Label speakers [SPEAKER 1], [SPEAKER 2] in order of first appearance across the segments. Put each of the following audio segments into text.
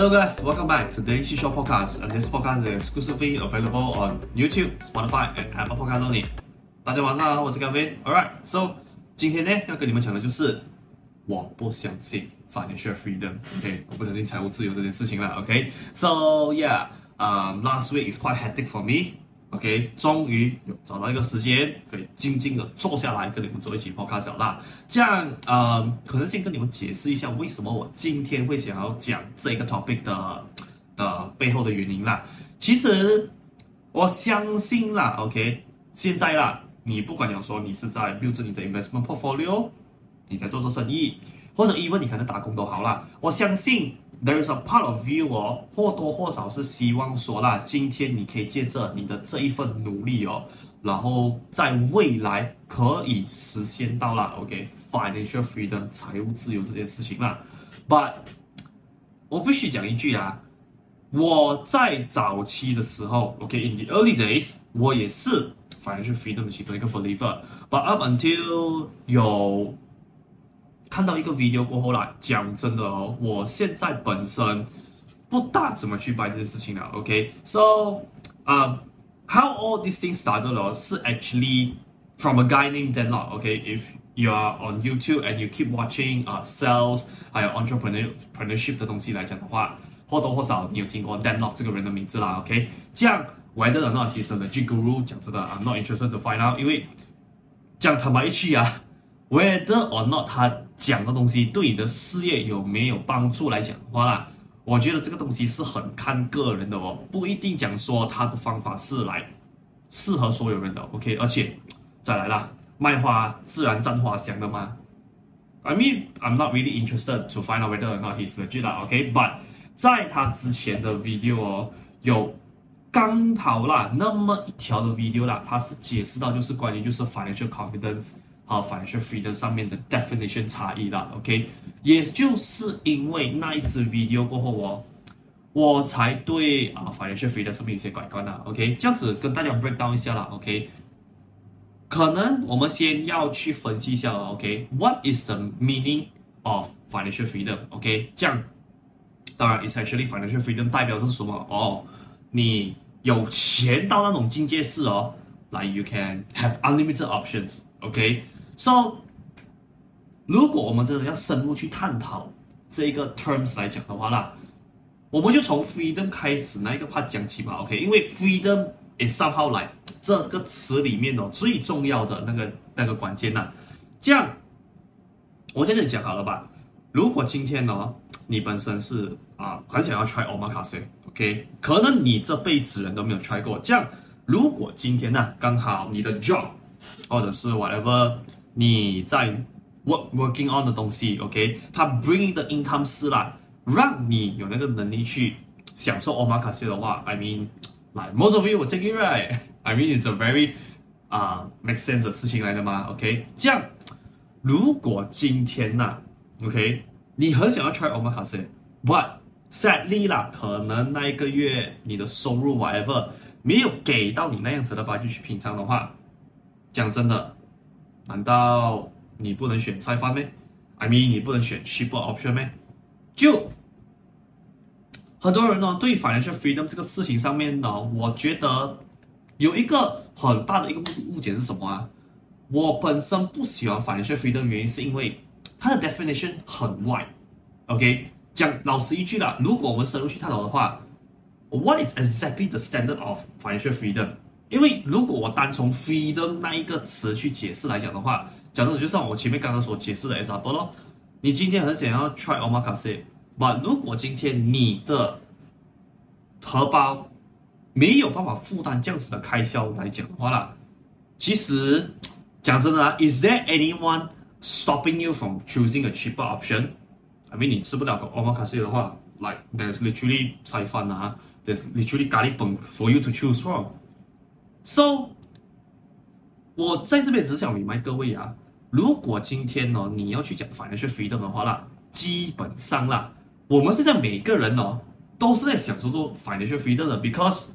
[SPEAKER 1] Hello guys, welcome back to the Daily Short Podcast. And this podcast is exclusively available on YouTube, Spotify, and Apple Podcasts only. 大家晚上好，我是 Gavin。Alright, so 今天呢要跟你们讲的就是我不相信 financial freedom. OK，我不相信财务自由这件事情了。OK, so yeah, um, last week is quite hectic for me. OK，终于有找到一个时间可以静静的坐下来跟你们做一期 podcast 啦。这样，呃，可能先跟你们解释一下为什么我今天会想要讲这个 topic 的的背后的原因啦。其实我相信啦，OK，现在啦，你不管讲说你是在 build 你的 investment portfolio，你在做做生意，或者 even 你可能打工都好啦，我相信。There is a part of you 哦，或多或少是希望说啦，今天你可以借着你的这一份努力哦，然后在未来可以实现到啦，OK，financial freedom 财务自由这件事情啦。But 我必须讲一句啊，我在早期的时候，OK，in the early days，我也是 financial freedom 的其中一个 believer。But up until 有看到一个 video 过后啦，讲真的哦，我现在本身不大怎么去 buy 这件事情了。OK，so，啊，how all these things started 咯，是 actually from a guy named Dan Lok。OK，if you are on YouTube and you keep watching 啊 sales 还有 entrepreneurship 的东西来讲的话，或多或少你有听过 Dan Lok 这个人的名字啦。OK，这样 whether or not he's a legit guru，讲真的，I'm not interested to find out，因为讲坦白一句啊。Whether or not 他 讲的东西对你的事业有没有帮助来讲的话啦，我觉得这个东西是很看个人的哦，不一定讲说他的方法是来适合所有人的。OK，而且再来啦，卖花自然赞花香的吗。I mean, I'm not really interested to find out whether or not he's legit。OK，but 在他之前的 video 哦，有刚好啦那么一条的 video 啦，他是解释到就是关于就是 financial confidence。啊，financial freedom 上面的 definition 差异啦，OK，也就是因为那一次 video 过后哦，我我才对啊 financial freedom 上面有些改观啦，OK，这样子跟大家 break down 一下啦，OK，可能我们先要去分析一下了，OK，what is the meaning of financial freedom？OK，这样，当然，essentially financial freedom 代表是什么？哦，你有钱到那种境界是哦，like you can have unlimited options，OK。 So，如果我们真的要深入去探讨这一个 terms 来讲的话啦，我们就从 freedom 开始那一个 part 讲起吧，OK？因为 freedom is somehow like 这个词里面哦最重要的那个那个关键呐。这样，我在这里讲好了吧？如果今天呢，你本身是啊很想要 try omakase，OK？可能你这辈子人都没有 try 过。这样，如果今天呢刚好你的 job 或者是 whatever。你在 work working on 的东西，OK，它 bring 的 income 是啦，让你有那个能力去享受 omakase 的话，I mean，like most of you will take it right，I mean it's a very 啊、make sense 的事情来的嘛，OK，这样，如果今天呐，OK，你很想要 try omakase，but sadly 啦，可能那一个月你的收入 whatever 没有给到你那样子的 budget 去品尝的话，讲真的。难道你不能选菜饭咩？I mean，你不能选 cheaper option 咩？就很多人呢，对 financial freedom 这个事情上面呢，我觉得有一个很大的一个误误解是什么啊？我本身不喜欢 financial freedom 原因是因为它的 definition 很 wide。OK，讲老实一句啦，如果我们深入去探讨的话，What is exactly the standard of financial freedom？因为如果我单从 freedom 那一个词去解释来讲的话，讲真的，就像我前面刚刚所解释的 example 咯，你今天很想要 try omakase，but 如果今天你的荷包没有办法负担这样子的开销来讲的话啦，其实讲真的啊，is there anyone stopping you from choosing a cheaper option？I mean 你吃不了个 omakase 的话，like there's literally 菜饭啊，there's literally 咖喱饭 for you to choose from。So，我在这边只想明白各位啊，如果今天呢，你要去讲 financial freedom 的话啦，基本上啦，我们现在每个人哦，都是在享受做 financial freedom 的，because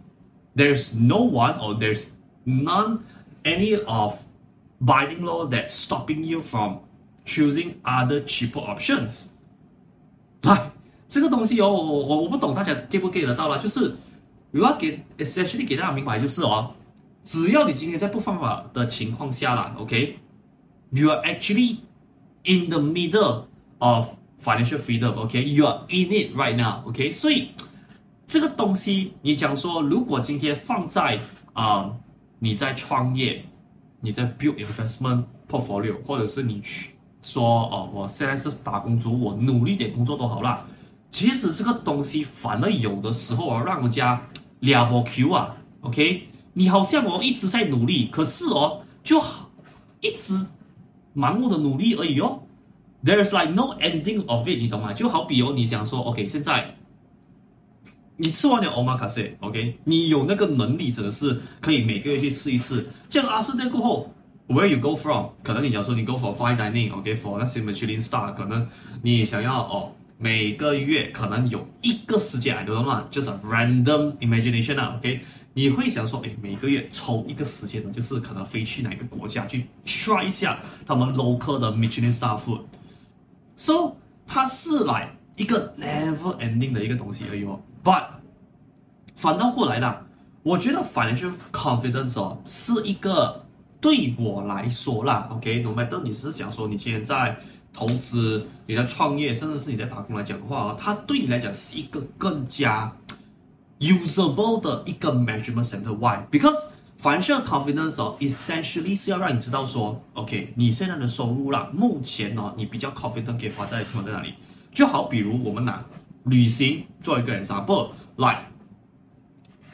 [SPEAKER 1] there's no one or there's none any of binding law that's stopping you from choosing other cheaper options。来，这个东西哦，我我我不懂大家 get 不 get 得到啦，就是如果给 essentially 给大家明白，就是哦，只要你今天在不犯法的情况下啦，OK，you are actually in the middle of financial freedom，OK，you are in it right now，OK，所以这个东西你讲说，如果今天放在啊、你在创业，你在 build investment portfolio，或者是你去说哦，我现在是打工族，我努力点工作都好啦。其实这个东西反而有的时候啊，让人家两波 Q 啊，OK？你好像我一直在努力，可是哦，就一直盲目的努力而已哦。There is like no ending of it，你懂吗？就好比哦，你想说，OK？现在你吃完了 Omakase，OK？你有那个能力，真的是可以每个月去吃一次。这样阿顺在过后，Where you go from？可能你讲说你 go for fine dining，OK？For 那些 Michelin star，可能你想要哦。每个月可能有一个时间，你懂吗？就是 random imagination 啊，OK？你会想说，哎，每个月抽一个时间呢，就是可能飞去哪个国家去 try 一下他们 local 的 Michelin star food。So 它是来一个 never ending 的一个东西而已哦。But 反倒过来了，我觉得 financial confidence 哦，是一个对我来说啦，OK？No matter 你是讲说你现在。投资，你在创业，甚至是你在打工来讲的话，它对你来讲是一个更加 usable 的一个 measurement center。Why? Because financial confidence 哦，essentially 是要让你知道说，OK，你现在的收入啦，目前呢，你比较 confident 可以花在放在哪里？就好比如我们拿旅行做一个 example，like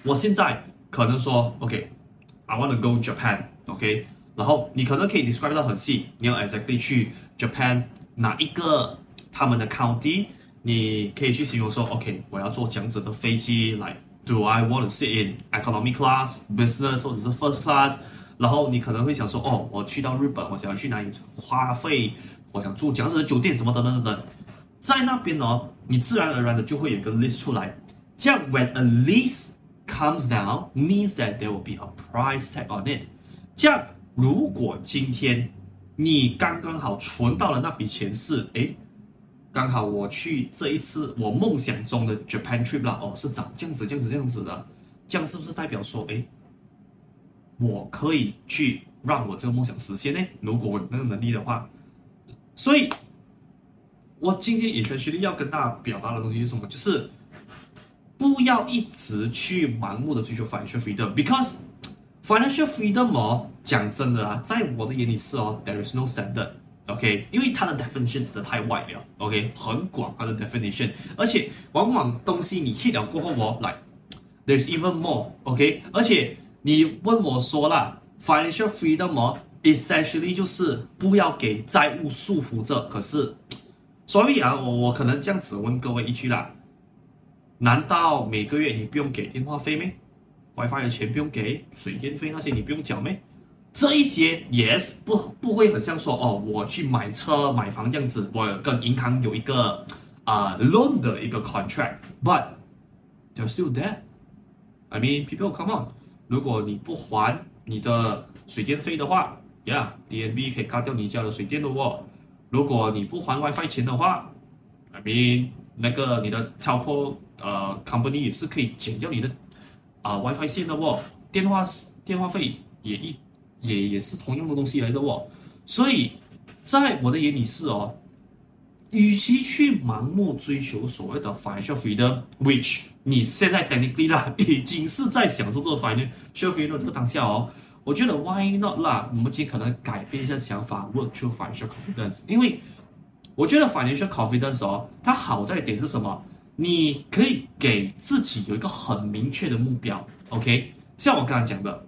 [SPEAKER 1] 我现在可能说，OK，I want to go Japan，OK，然后你可能可以 describe 到很细，你要 exactly 去。Japan 哪一个他们的 county， 你可以去形容说，OK，我要坐这样子的飞机来，Do I want to sit in economy class, business 或者是 first class？然后你可能会想说，哦，我去到日本，我想要去哪里花费，我想住这样子的酒店什么等等等等，在那边哦，你自然而然的就会有一个 list 出来。这样，when a list comes down, means that there will be a price tag on it。这样，如果今天你刚刚好存到了那笔钱是，诶，刚好我去这一次我梦想中的 Japan trip 啦，哦，是长这样子、这样子、这样子的，这样是不是代表说，诶，我可以去让我这个梦想实现呢？如果我有那个能力的话，所以，我今天也是决定要跟大家表达的东西是什么？就是不要一直去盲目的追求 financial freedom，because financial freedom 哦。讲真的啊，在我的眼里是哦，there is no standard ok 因为它的 definition 真的太外了 ok 很广泛的 definition 而且往往东西你去了过后我来 there's even more ok 而且你问我说啦 financial freedom 哦 essentially 就是不要给债务束缚着可是所以啊我我可能这样子问各位一句啦难道每个月你不用给电话费咩？Wifi 的钱不用给水电费那些你不用缴咩？这一些 yes 不不会很像说哦，我去买车买房这样子，我跟银行有一个啊、loan 的一个 contract，but they're still there。I mean people come on，如果你不还你的水电费的话，yeah，DNB 可以卡掉你家的水电的哦。如果你不还 WiFi 钱的话，I mean 那个你的 telco 呃 company 也是可以剪掉你的啊、WiFi 线的哦。电话电话费也一。也也是同样的东西来的哦，所以在我的眼里是哦，与其去盲目追求所谓的 financial freedom，which 你现在 technically 啦，已经是在享受这个 financial freedom 这个当下哦，我觉得 why not 啦，我们尽可能改变一下想法，work to financial confidence，因为我觉得 financial confidence 哦，它好在一点是什么？你可以给自己有一个很明确的目标，OK，像我刚才讲的。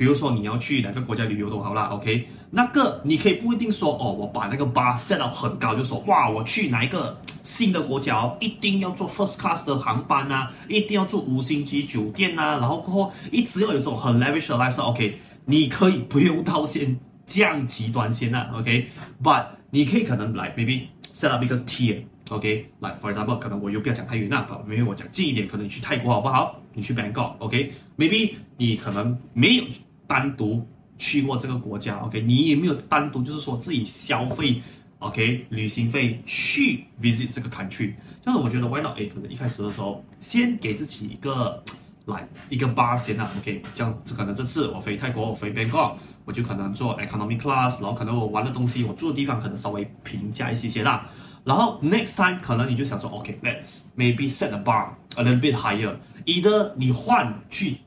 [SPEAKER 1] 比如说你要去哪个国家旅游都好啦，OK，那个你可以不一定说哦，我把那个 bar set 到很高，就说哇，我去哪一个新的国家，一定要坐 first class 的航班呐、啊，一定要住五星级酒店呐、啊，然后过后一直要有这种很 lavish 的 lifestyle，OK，你可以不用到先这样极端先啊，OK，but 你可以可能来 maybe set up 一个 tier，OK，来 for example，可能我又不要讲太远那，因为我讲近一点，可能你去泰国好不好？你去 Bangkok，OK，maybe 你可能没有。单独去过这个国家，OK，你也没有单独就是说自己消费 OK，旅行费去 visit 这个 country，这样我觉得 why not？诶，可能一开始的时候先给自己一个来一个 bar 先啦，OK，这样这可能这次我飞泰国，我飞 Bangkok，我就可能坐 economy class，然后可能我玩的东西，我住的地方可能稍微平价一些些啦，然后 next time 可能你就想说，OK，let's maybe set a bar a little bit higher，either 你换去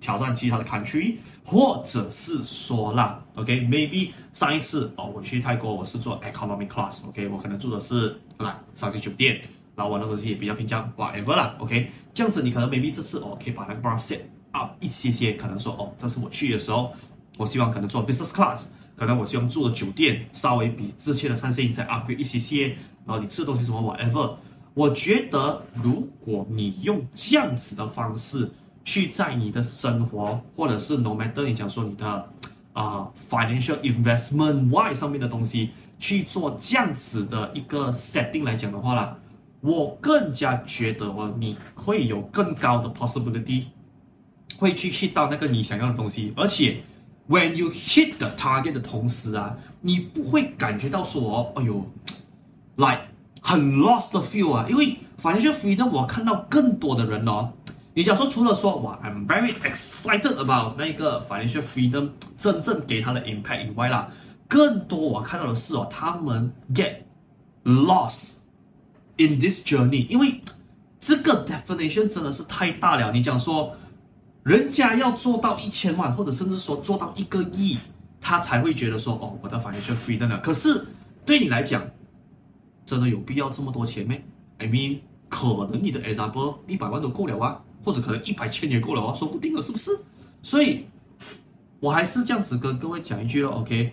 [SPEAKER 1] 挑战其他的 country。或者是说啦，OK，maybe、上一次哦，我去泰国我是坐 economy class，OK，、我可能住的是来三星酒店，然后我那个东西也比较平价，whatever 啦，OK，这样子你可能 maybe 这次哦可以把那个 bar set up 一些些，可能说哦，这次我去的时候，我希望可能坐 business class，可能我希望住的酒店稍微比之前的三星再 upgrade 一些些，然后你吃的东西什么 whatever，我觉得如果你用这样子的方式。去在你的生活，或者是 no matter 你讲说你的啊、financial investment why 上面的东西去做这样子的一个 setting 来讲的话啦，我更加觉得哦，你会有更高的 possibility 会去 hit 到那个你想要的东西，而且 when you hit the target 的同时啊，你不会感觉到说，哎呦，like 很 lost the feel 啊，因为 financial freedom 我看到更多的人哦。你假说除了说哇，I'm very excited about 那个 financial freedom 真正给他的 impact 以外啦，更多我看到的是哦，他们 get lost in this journey，因为这个 definition 真的是太大了。你讲说，人家要做到一千万，或者甚至说做到一个亿，他才会觉得说哦，我的 financial freedom 了。可是对你来讲，真的有必要这么多钱吗？I mean，可能你的 example 一百万都够了啊。或者可能一百千也够了哦，说不定了，是不是？所以，我还是这样子跟各位讲一句了，OK？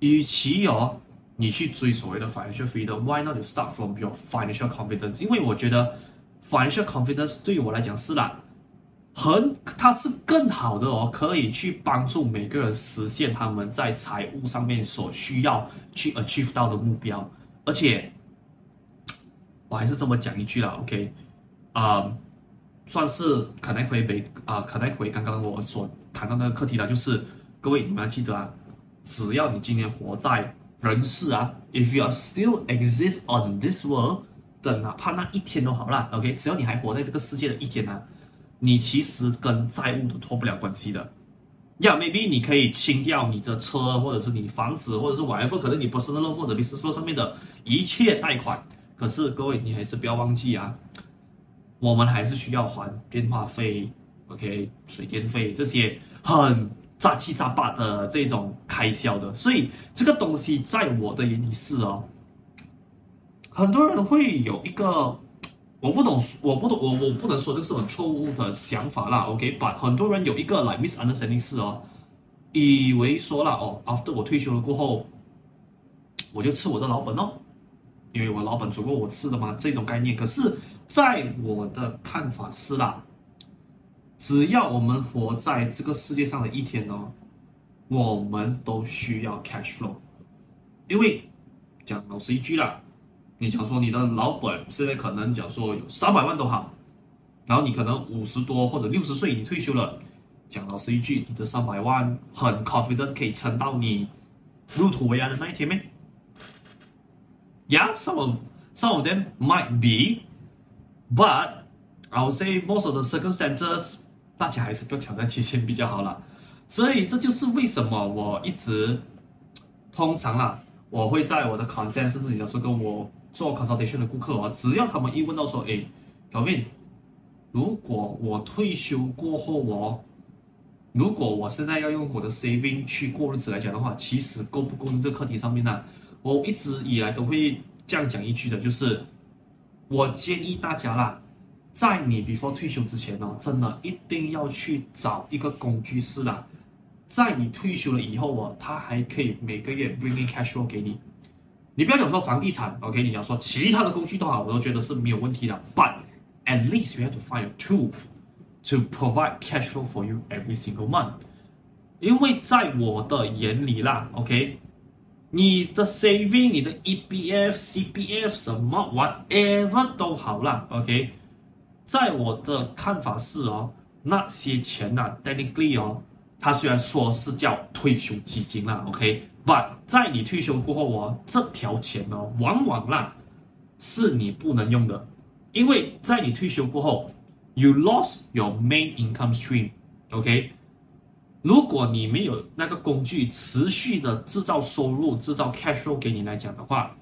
[SPEAKER 1] 与其哦，你去追所谓的 financial freedom，why not you start from your financial confidence？因为我觉得 financial confidence 对于我来讲是啦，很，它是更好的哦，可以去帮助每个人实现他们在财务上面所需要去 achieve 到的目标。而且，我还是这么讲一句了，OK？啊、算是可能会被啊，可能会刚刚我所谈到那个课题了，就是各位你们要记得啊，只要你今天活在人世啊，if you are still exist on this world 的哪怕那一天都好啦，OK，只要你还活在这个世界的一天呢、啊，你其实跟债务都脱不了关系的。yeah,，maybe 你可以清掉你的车，或者是你房子，或者是 whatever，可能你 personal 或者 business loan 上面的一切贷款，可是各位你还是不要忘记啊。我们还是需要还电话费，OK，水电费这些很杂七杂八的这种开销的，所以这个东西在我的眼里是哦，很多人会有一个我不懂，我不懂，我我不能说这是很错误的想法啦，OK，but 很多人有一个 like misunderstanding 是哦，以为说了哦，after 我退休了过后，我就吃我的老本哦，因为我老板足够我吃的嘛，这种概念，可是。在我的看法是啦，只要我们活在这个世界上的一天哦，我们都需要 cash flow，因为讲老实一句啦，你讲说你的老本现在可能讲说有三百万都好，然后你可能五十多或者六十岁你退休了，讲老实一句，你的三百万很 confident 可以撑到你入土为安的那一天咩？Yeah，some of some of them might be。But I would say most of the circumstances，大家还是不要挑战极限比较好了。所以这就是为什么我一直通常啊，我会在我的 content 甚至有时候跟我做 consultation 的顾客啊，只要他们一问到说，哎，Kelvin，如果我退休过后我，如果我现在要用我的 saving 去过日子来讲的话，其实够不够用这课题上面呢？我一直以来都会这样讲一句的，就是。我建议大家啦，在你 before 退休之前哦，真的一定要去找一个工具师啦。在你退休了以后哦，他还可以每个月 bring in cash flow 给你。你不要讲说房地产，OK？你讲说其他的工具都好，我都觉得是没有问题的。But at least you have to find a tool to provide cash flow for you every single month。因为在我的眼里啦，OK？你的 saving、你的 EPF、CPF 什么 whatever 都好啦，OK，在我的看法是哦，那些钱呐、啊、technically 哦，它虽然说是叫退休基金啦，OK，but 在你退休过后哦，这条钱呢，往往啦是你不能用的，因为在你退休过后，you lost your main income stream，OK，如果你没有那个工具持续的制造收入、制造 cash flow 给你来讲的话，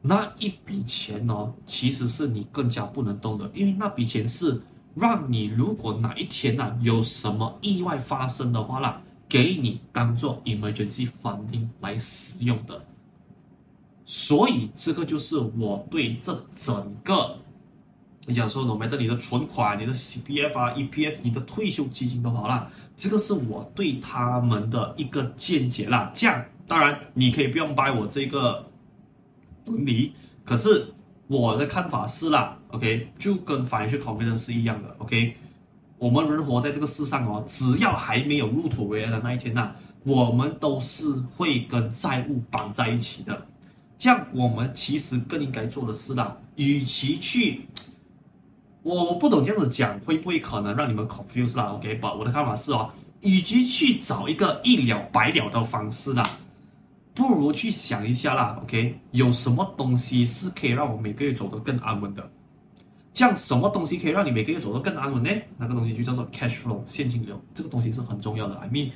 [SPEAKER 1] 那一笔钱呢，其实是你更加不能动的，因为那笔钱是。让你如果哪一天呐、啊、有什么意外发生的话啦，给你当做 emergency funding 来使用的。所以这个就是我对这整个，你讲说，no matter 你的存款、你的 CPF 啊、EPF、你的退休基金都好啦，这个是我对他们的一个见解啦。这样当然你可以不用掰我这个论理，可是。我的看法是啦，OK，就跟 financial confidence 是一样的，OK。我们人活在这个世上哦，只要还没有入土为安的那一天呐、我们都是会跟债务绑在一起的。这样，我们其实更应该做的是啦，与其去，我不懂这样子讲会不会可能让你们 confuse 啦，OK。把我的看法是哦，与其去找一个一了百了的方式啦。不如去想一下啦，OK？有什么东西是可以让我每个月走得更安稳的？这样什么东西可以让你每个月走得更安稳呢？那个东西就叫做 cash flow 现金流，这个东西是很重要的。I mean，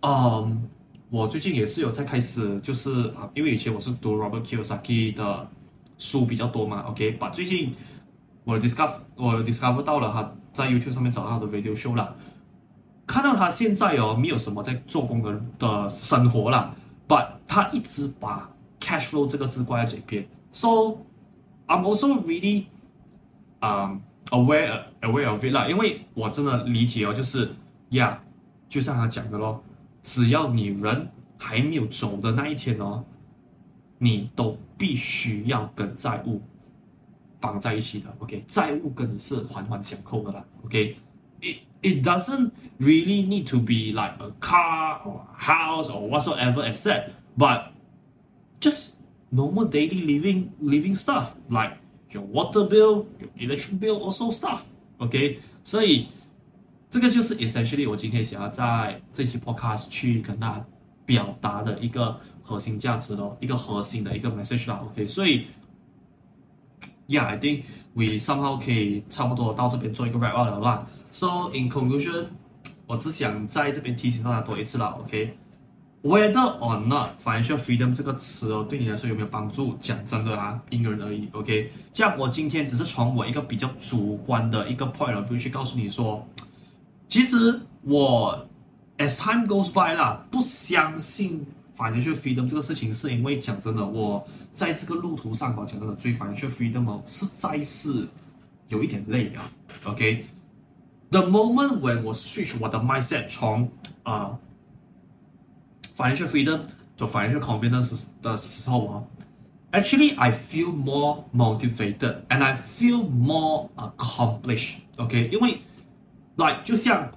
[SPEAKER 1] 嗯，我最近也是有在开始，就是啊，因为以前我是读 Robert Kiyosaki 的书比较多嘛，OK？把最近我 discover 我 discover 到了他在 YouTube 上面找到他的 video show 了，看到他现在哦，没有什么在做工的的生活了。But 他一直把 cash flow 这个字挂在嘴边，so I'm also really um aware aware of it 啦，因为我真的理解哦，就是呀，yeah, 就像他讲的咯，只要你人还没有走的那一天哦，你都必须要跟债务绑在一起的，OK，债务跟你是环环相扣的啦，OK，it it doesn't really need to be like a car or a house or whatsoever except, but just normal daily living living stuff like your water bill, your electric bill, also stuff. OK，所以这个就是 essentially 我今天想要在这期 podcast 去跟大家表达的一个核心价值咯，一个核心的一个 message 啦。OK，所以 Yeah, I think we somehow 可以差不多到这边做一个 wrap up 了啦。So in conclusion，我只想在这边提醒大家多一次啦，OK？Whether、or not financial freedom 这个词哦，对你来说有没有帮助？讲真的啊，因人而异，OK？这样我今天只是从我一个比较主观的一个 point of view 去告诉你说，其实我 as time goes by 啦，不相信 financial freedom 这个事情，是因为讲真的，我在这个路途上哦，讲真的，追 financial freedom 哦，实在是有一点累啊，OK？The moment when 我 switch 我的 mindset 从啊、uh, financial freedom to financial confidence 的时候啊，actually I feel more motivated and I feel more accomplished。OK，因为 like 就像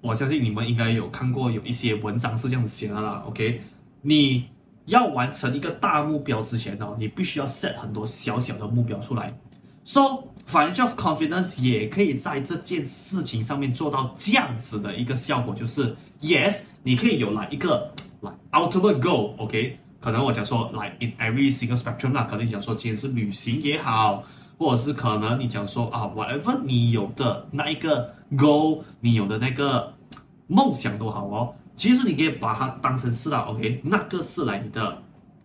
[SPEAKER 1] 我相信你们应该有看过有一些文章是这样子写的啦。OK，你要完成一个大目标之前呢，你必须要 set 很多小小的目标出来。So financial confidence 也可以在这件事情上面做到这样子的一个效果，就是 yes，你可以有来一个来 ultimate goal，OK？可能我讲说来 in every single spectrum 啦，可能你讲说今天是旅行也好，或者是可能你讲说啊 whatever 你有的那一个 goal，你有的那个梦想都好哦，其实你可以把它当成是啦，OK？那个是来你的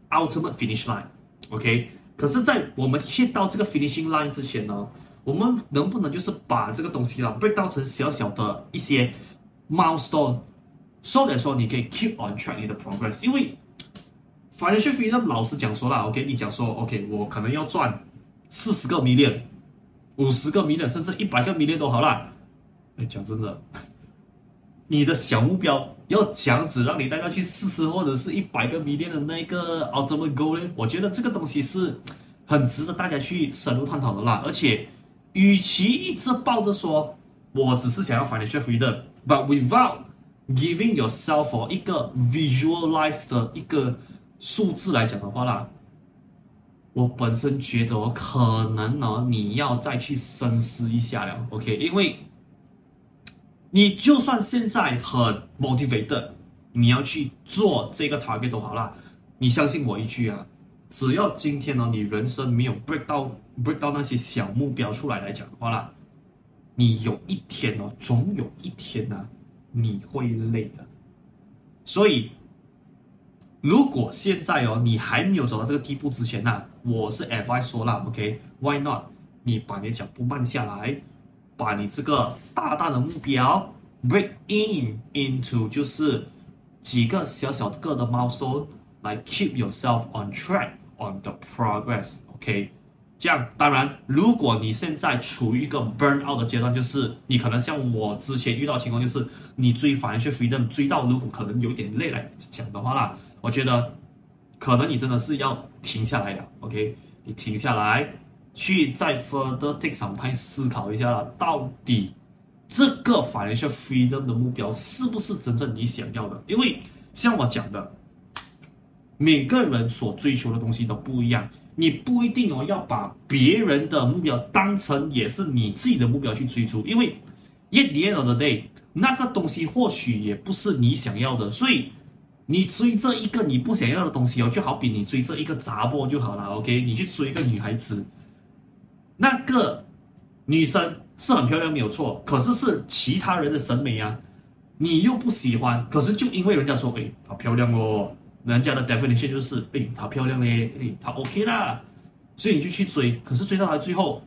[SPEAKER 1] ultimate finish line，OK？可是，在我们 hit 到这个 finishing line 之前呢，我们能不能就是把这个东西啦 break down 成小小的一些 milestone，so that 说你可以 keep on track 你的 progress。因为 financial freedom 老师讲说啦，OK，你讲说 OK，我可能要赚四十个 million、五十个 million，甚至一百个 million 都好啦。哎，讲真的。你的小目标要这样子让你大概去四十或者是一百个 million 的那个 ultimate goal 呢？我觉得这个东西是很值得大家去深入探讨的啦。而且，与其一直抱着说我只是想要 financial freedom，but without giving yourself 一个 visualize 的一个数字来讲的话啦，我本身觉得可能呢，你要再去深思一下了。OK，因为。你就算现在很 motivated，你要去做这个 target 都好啦。你相信我一句啊，只要今天呢，你人生没有 break 到 break 到那些小目标出来来讲的话啦，你有一天哦，总有一天呢、啊，你会累的。所以，如果现在哦，你还没有走到这个地步之前呢、啊，我是 advice 说了 OK，Why not？你把你的脚步慢下来。把你这个大大的目标 break in into 就是几个小小个的 milestone 来 keep yourself on track on the progress，OK？这样当然，如果你现在处于一个 burn out 的阶段，就是你可能像我之前遇到情况，就是你追 financial freedom 追到如果可能有点累来讲的话啦，我觉得可能你真的是要停下来了，OK？你停下来。去再 further take some time 思考一下，到底这个 financial freedom 的目标是不是真正你想要的？因为像我讲的，每个人所追求的东西都不一样，你不一定哦要把别人的目标当成也是你自己的目标去追逐，因为 at the end of the day 那个东西或许也不是你想要的，所以你追这一个你不想要的东西哦，就好比你追这一个杂波就好了，OK？你去追一个女孩子。那个女生是很漂亮，没有错，可是是其他人的审美啊，你又不喜欢，可是就因为人家说，哎，她漂亮哦，人家的 definition 就是，哎，她漂亮嘞，哎，她 OK 啦，所以你就去追，可是追到来最后，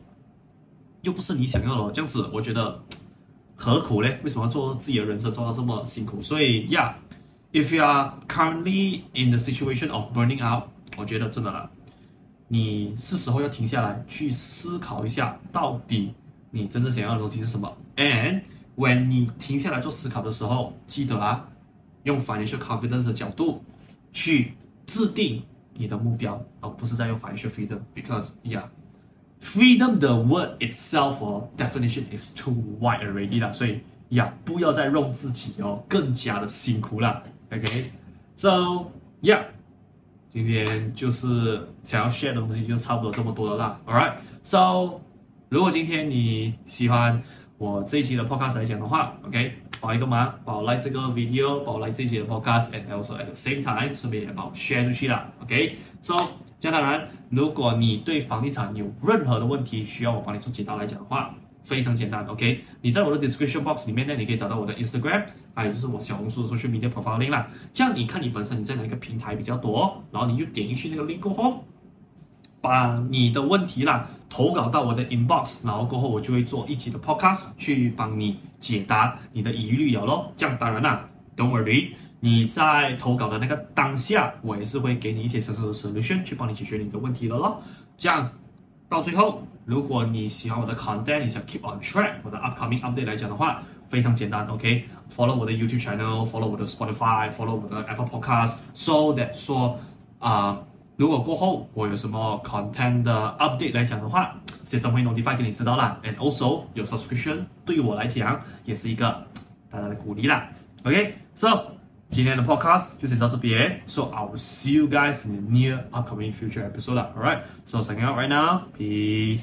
[SPEAKER 1] 又不是你想要的，这样子我觉得何苦嘞？为什么要做自己的人生做到这么辛苦？所以，Yeah，if you are currently in the situation of burning out，我觉得真的啦。你是时候要停下来，去思考一下，到底你真正想要的东西是什么？And when 你停下来做思考的时候，记得啊，用 financial confidence 的角度去制定你的目标，而不是在用 financial freedom。Because yeah, freedom the word itself or definition is too wide already 啦，所以呀不要再让自己哦更加的辛苦了。OK，so yeah。今天就是想要 share 的东西就差不多这么多了啦。All right, so 如果今天你喜欢我这一期的 podcast 来讲的话，OK，帮一个忙，帮我 like 这个 video，帮我 like 这一期的 podcast，and also at the same time 顺便也帮我 share 出去啦。OK，so 这样当然，如果你对房地产有任何的问题需要我帮你做解答来讲的话，非常简单，OK，你在我的 description box 里面呢，你可以找到我的 Instagram，还有就是我小红书的 social media profile link 啦。这样你看你本身你在哪个平台比较多，然后你就点进去那个 link 过后，把你的问题啦投稿到我的 inbox，然后过后我就会做一期的 podcast 去帮你解答你的疑虑有咯。这样当然啦，Don't worry，你在投稿的那个当下，我也是会给你一些小小的 solution 去帮你解决你的问题的咯。这样。到最后，如果你喜欢我的 content，你想 keep on track 我的 upcoming update 来讲的话，非常简单，OK？Follow、okay? 我的 YouTube channel，follow 我的 Spotify，follow 我的 Apple Podcast，so that 说啊、呃，如果过后我有什么 content 的 update 来讲的话，system 会 notify 给你知道啦。And also 有 subscription 对于我来讲也是一个大大的鼓励啦。OK？So 今天的 podcast 就先到这边，so I will see you guys in the near upcoming future episode. Alright, so signing out right now, peace.